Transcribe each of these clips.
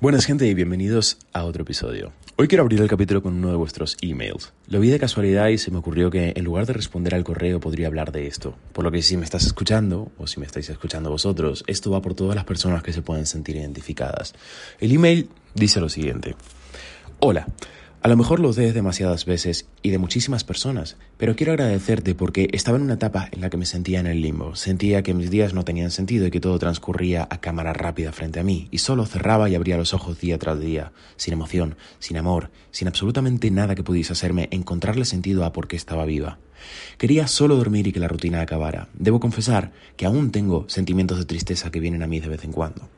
Buenas gente y bienvenidos a otro episodio. Hoy quiero abrir el capítulo con uno de vuestros emails. Lo vi de casualidad y se me ocurrió que en lugar de responder al correo podría hablar de esto. Por lo que si me estás escuchando, o si me estáis escuchando vosotros, esto va por todas las personas que se pueden sentir identificadas. El email dice lo siguiente. Hola. A lo mejor lo des demasiadas veces y de muchísimas personas, pero quiero agradecerte porque estaba en una etapa en la que me sentía en el limbo. Sentía que mis días no tenían sentido y que todo transcurría a cámara rápida frente a mí, y solo cerraba y abría los ojos día tras día, sin emoción, sin amor, sin absolutamente nada que pudiese hacerme encontrarle sentido a por qué estaba viva. Quería solo dormir y que la rutina acabara. Debo confesar que aún tengo sentimientos de tristeza que vienen a mí de vez en cuando.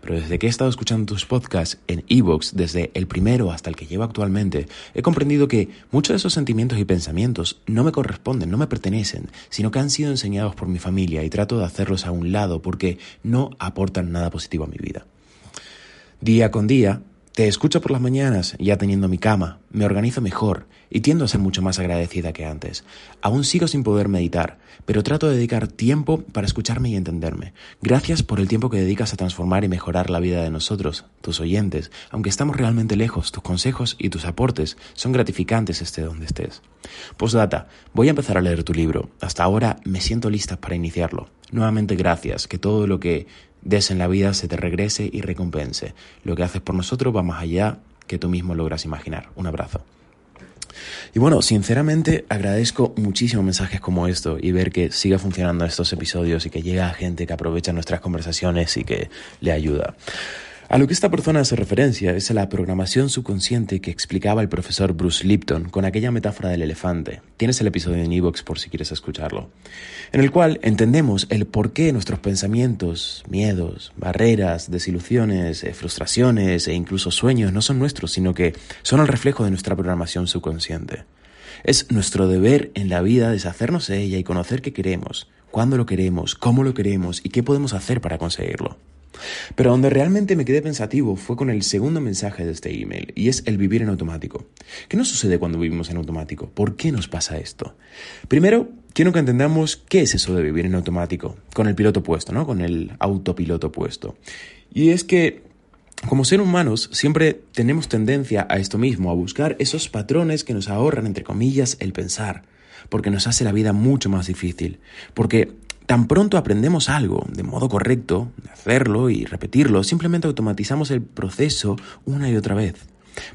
Pero desde que he estado escuchando tus podcasts en Evox, desde el primero hasta el que llevo actualmente, he comprendido que muchos de esos sentimientos y pensamientos no me corresponden, no me pertenecen, sino que han sido enseñados por mi familia y trato de hacerlos a un lado porque no aportan nada positivo a mi vida. Día con día, te escucho por las mañanas, ya teniendo mi cama, me organizo mejor y tiendo a ser mucho más agradecida que antes. Aún sigo sin poder meditar, pero trato de dedicar tiempo para escucharme y entenderme. Gracias por el tiempo que dedicas a transformar y mejorar la vida de nosotros, tus oyentes. Aunque estamos realmente lejos, tus consejos y tus aportes son gratificantes esté donde estés. Postdata, voy a empezar a leer tu libro. Hasta ahora me siento lista para iniciarlo. Nuevamente gracias, que todo lo que des en la vida se te regrese y recompense. Lo que haces por nosotros va más allá que tú mismo logras imaginar. Un abrazo. Y bueno, sinceramente agradezco muchísimo mensajes como esto y ver que siga funcionando estos episodios y que llega gente que aprovecha nuestras conversaciones y que le ayuda. A lo que esta persona hace referencia es a la programación subconsciente que explicaba el profesor Bruce Lipton con aquella metáfora del elefante. Tienes el episodio en Evox por si quieres escucharlo. En el cual entendemos el por qué nuestros pensamientos, miedos, barreras, desilusiones, eh, frustraciones e incluso sueños no son nuestros, sino que son el reflejo de nuestra programación subconsciente. Es nuestro deber en la vida deshacernos de ella y conocer qué queremos, cuándo lo queremos, cómo lo queremos y qué podemos hacer para conseguirlo. Pero donde realmente me quedé pensativo fue con el segundo mensaje de este email, y es el vivir en automático. ¿Qué nos sucede cuando vivimos en automático? ¿Por qué nos pasa esto? Primero, quiero que entendamos qué es eso de vivir en automático, con el piloto puesto, ¿no? Con el autopiloto puesto. Y es que como seres humanos siempre tenemos tendencia a esto mismo, a buscar esos patrones que nos ahorran, entre comillas, el pensar, porque nos hace la vida mucho más difícil, porque Tan pronto aprendemos algo de modo correcto, hacerlo y repetirlo, simplemente automatizamos el proceso una y otra vez.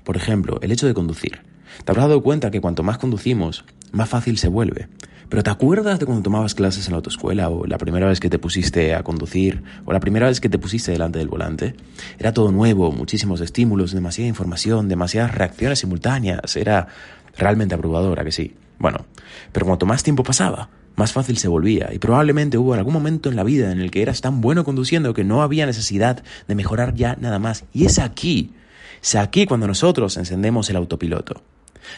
Por ejemplo, el hecho de conducir. Te habrás dado cuenta que cuanto más conducimos, más fácil se vuelve. Pero ¿te acuerdas de cuando tomabas clases en la autoescuela o la primera vez que te pusiste a conducir o la primera vez que te pusiste delante del volante? Era todo nuevo, muchísimos estímulos, demasiada información, demasiadas reacciones simultáneas. Era realmente abrumadora, que sí? Bueno, pero cuanto más tiempo pasaba, más fácil se volvía, y probablemente hubo algún momento en la vida en el que eras tan bueno conduciendo que no había necesidad de mejorar ya nada más. Y es aquí, es aquí cuando nosotros encendemos el autopiloto.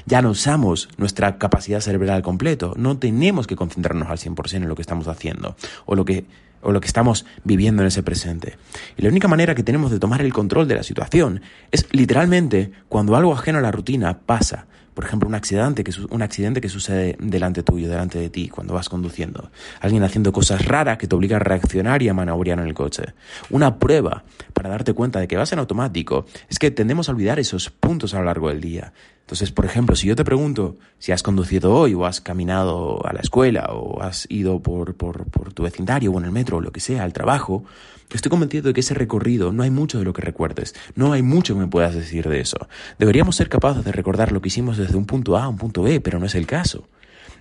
Ya no usamos nuestra capacidad cerebral completo, no tenemos que concentrarnos al 100% en lo que estamos haciendo o lo que o lo que estamos viviendo en ese presente. Y la única manera que tenemos de tomar el control de la situación es literalmente cuando algo ajeno a la rutina pasa, por ejemplo, un accidente, que, un accidente que sucede delante tuyo, delante de ti, cuando vas conduciendo. Alguien haciendo cosas raras que te obliga a reaccionar y a manobrear en el coche. Una prueba para darte cuenta de que vas en automático es que tendemos a olvidar esos puntos a lo largo del día. Entonces, por ejemplo, si yo te pregunto si has conducido hoy o has caminado a la escuela o has ido por, por, por tu vecindario o en el metro o lo que sea al trabajo, estoy convencido de que ese recorrido no hay mucho de lo que recuerdes, no hay mucho que me puedas decir de eso. Deberíamos ser capaces de recordar lo que hicimos desde un punto A a un punto B, pero no es el caso.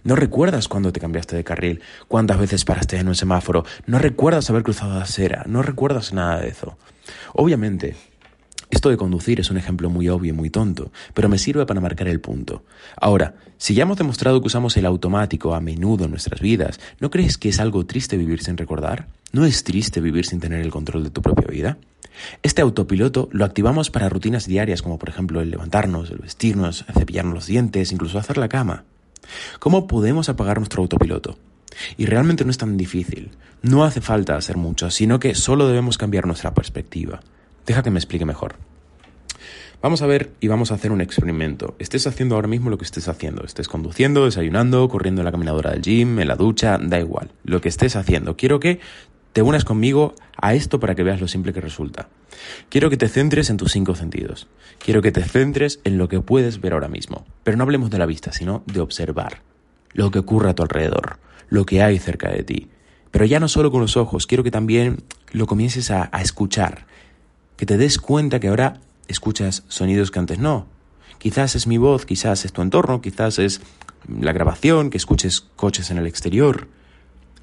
No recuerdas cuándo te cambiaste de carril, cuántas veces paraste en un semáforo, no recuerdas haber cruzado la acera, no recuerdas nada de eso. Obviamente, esto de conducir es un ejemplo muy obvio y muy tonto, pero me sirve para marcar el punto. Ahora, si ya hemos demostrado que usamos el automático a menudo en nuestras vidas, ¿no crees que es algo triste vivir sin recordar? ¿No es triste vivir sin tener el control de tu propia vida? Este autopiloto lo activamos para rutinas diarias como por ejemplo el levantarnos, el vestirnos, cepillarnos los dientes, incluso hacer la cama. ¿Cómo podemos apagar nuestro autopiloto? Y realmente no es tan difícil. No hace falta hacer mucho, sino que solo debemos cambiar nuestra perspectiva. Deja que me explique mejor. Vamos a ver y vamos a hacer un experimento. Estés haciendo ahora mismo lo que estés haciendo. Estés conduciendo, desayunando, corriendo en la caminadora del gym, en la ducha, da igual. Lo que estés haciendo. Quiero que te unas conmigo a esto para que veas lo simple que resulta. Quiero que te centres en tus cinco sentidos. Quiero que te centres en lo que puedes ver ahora mismo. Pero no hablemos de la vista, sino de observar. Lo que ocurre a tu alrededor. Lo que hay cerca de ti. Pero ya no solo con los ojos, quiero que también lo comiences a, a escuchar. Que te des cuenta que ahora escuchas sonidos que antes no. Quizás es mi voz, quizás es tu entorno, quizás es la grabación, que escuches coches en el exterior.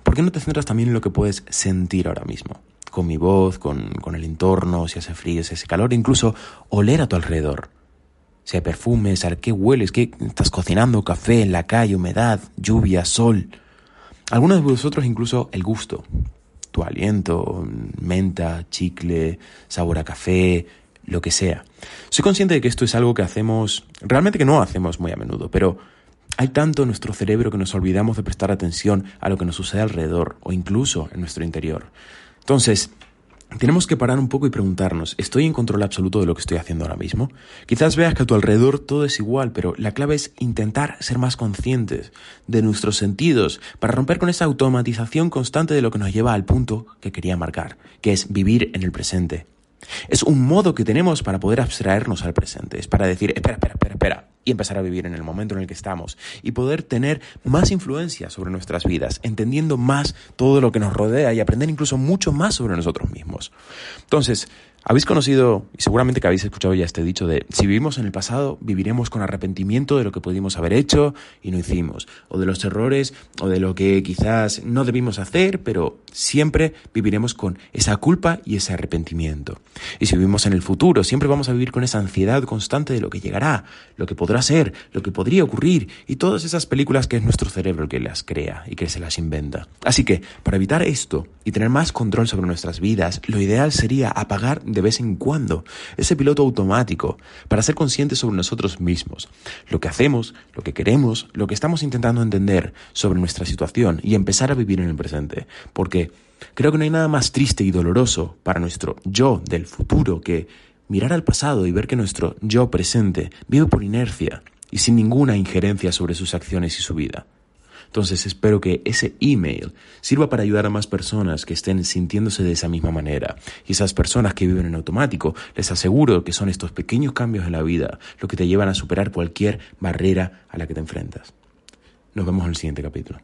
¿Por qué no te centras también en lo que puedes sentir ahora mismo? Con mi voz, con, con el entorno, si hace frío, si hace calor, incluso oler a tu alrededor. Si hay perfumes, a qué hueles, qué estás cocinando, café en la calle, humedad, lluvia, sol. Algunos de vosotros incluso el gusto, tu aliento, menta, chicle, sabor a café, lo que sea. Soy consciente de que esto es algo que hacemos, realmente que no hacemos muy a menudo, pero hay tanto en nuestro cerebro que nos olvidamos de prestar atención a lo que nos sucede alrededor o incluso en nuestro interior. Entonces, tenemos que parar un poco y preguntarnos, ¿estoy en control absoluto de lo que estoy haciendo ahora mismo? Quizás veas que a tu alrededor todo es igual, pero la clave es intentar ser más conscientes de nuestros sentidos para romper con esa automatización constante de lo que nos lleva al punto que quería marcar, que es vivir en el presente. Es un modo que tenemos para poder abstraernos al presente, es para decir, espera, espera, espera, espera, y empezar a vivir en el momento en el que estamos y poder tener más influencia sobre nuestras vidas, entendiendo más todo lo que nos rodea y aprender incluso mucho más sobre nosotros mismos. Entonces, habéis conocido, y seguramente que habéis escuchado ya este dicho de, si vivimos en el pasado, viviremos con arrepentimiento de lo que pudimos haber hecho y no hicimos, o de los errores, o de lo que quizás no debimos hacer, pero siempre viviremos con esa culpa y ese arrepentimiento. Y si vivimos en el futuro, siempre vamos a vivir con esa ansiedad constante de lo que llegará, lo que ser, lo que podría ocurrir, y todas esas películas que es nuestro cerebro que las crea y que se las inventa. Así que, para evitar esto y tener más control sobre nuestras vidas, lo ideal sería apagar de vez en cuando ese piloto automático para ser conscientes sobre nosotros mismos, lo que hacemos, lo que queremos, lo que estamos intentando entender sobre nuestra situación y empezar a vivir en el presente. Porque creo que no hay nada más triste y doloroso para nuestro yo del futuro que mirar al pasado y ver que nuestro yo presente vive por inercia y sin ninguna injerencia sobre sus acciones y su vida. Entonces espero que ese email sirva para ayudar a más personas que estén sintiéndose de esa misma manera. Y esas personas que viven en automático, les aseguro que son estos pequeños cambios en la vida los que te llevan a superar cualquier barrera a la que te enfrentas. Nos vemos en el siguiente capítulo.